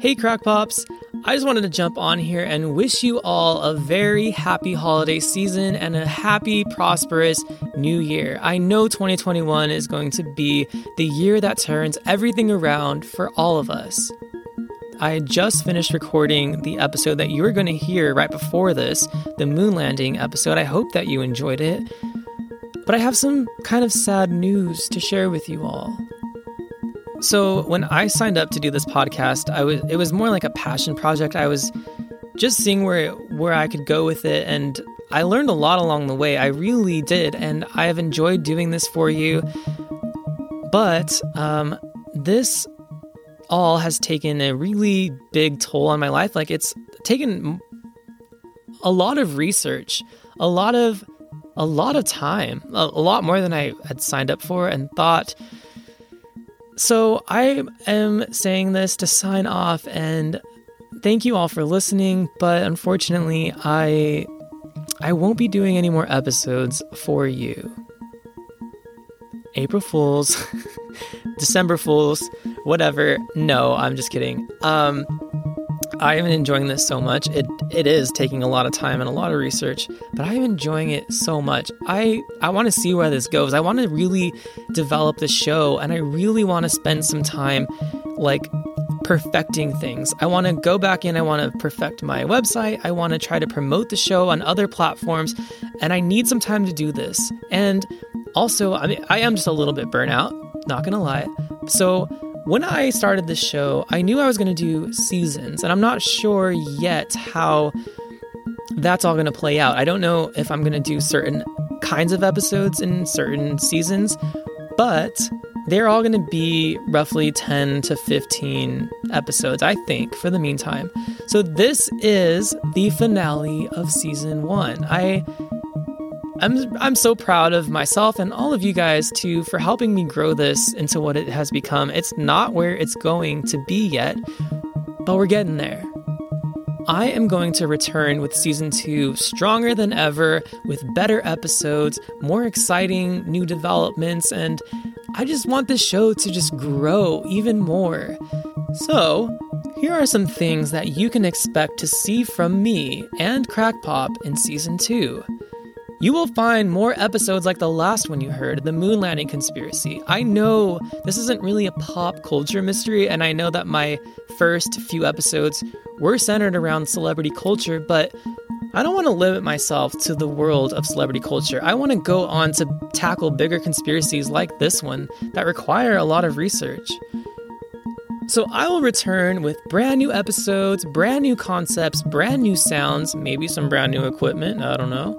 Hey, Crackpops! I just wanted to jump on here and wish you all a very happy holiday season and a happy, prosperous new year. I know 2021 is going to be the year that turns everything around for all of us. I just finished recording the episode that you were going to hear right before this, the moon landing episode. I hope that you enjoyed it. But I have some kind of sad news to share with you all. So, when I signed up to do this podcast, I was it was more like a passion project. I was just seeing where where I could go with it and I learned a lot along the way. I really did and I have enjoyed doing this for you. But um, this all has taken a really big toll on my life. Like it's taken a lot of research, a lot of a lot of time, a, a lot more than I had signed up for and thought. So I am saying this to sign off and thank you all for listening, but unfortunately I I won't be doing any more episodes for you. April Fools, December Fools, whatever. No, I'm just kidding. Um, I am enjoying this so much. It it is taking a lot of time and a lot of research, but I am enjoying it so much. I I want to see where this goes. I want to really develop the show and I really want to spend some time like perfecting things. I want to go back in, I want to perfect my website, I want to try to promote the show on other platforms, and I need some time to do this. And also, I mean, I am just a little bit burnout, not gonna lie. So, when I started this show, I knew I was gonna do seasons, and I'm not sure yet how that's all gonna play out. I don't know if I'm gonna do certain kinds of episodes in certain seasons, but they're all going to be roughly 10 to 15 episodes, I think, for the meantime. So this is the finale of season 1. I I'm I'm so proud of myself and all of you guys too for helping me grow this into what it has become. It's not where it's going to be yet, but we're getting there. I am going to return with season 2 stronger than ever with better episodes, more exciting new developments and I just want this show to just grow even more. So, here are some things that you can expect to see from me and Crackpop in season 2. You will find more episodes like the last one you heard, the moon landing conspiracy. I know this isn't really a pop culture mystery, and I know that my first few episodes were centered around celebrity culture, but I don't want to limit myself to the world of celebrity culture. I want to go on to tackle bigger conspiracies like this one that require a lot of research. So I will return with brand new episodes, brand new concepts, brand new sounds, maybe some brand new equipment, I don't know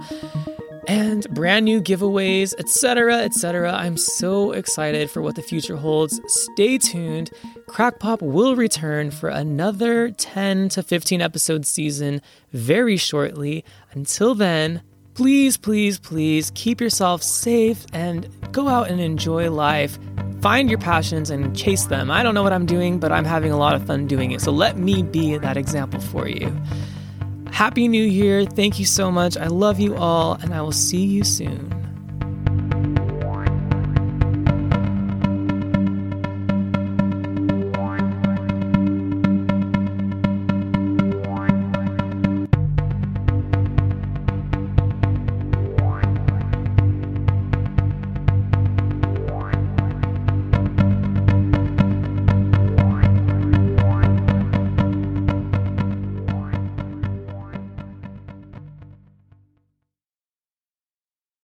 and brand new giveaways, etc., etc. I'm so excited for what the future holds. Stay tuned. Crackpop will return for another 10 to 15 episode season very shortly. Until then, please, please, please keep yourself safe and go out and enjoy life. Find your passions and chase them. I don't know what I'm doing, but I'm having a lot of fun doing it. So let me be that example for you. Happy New Year. Thank you so much. I love you all, and I will see you soon.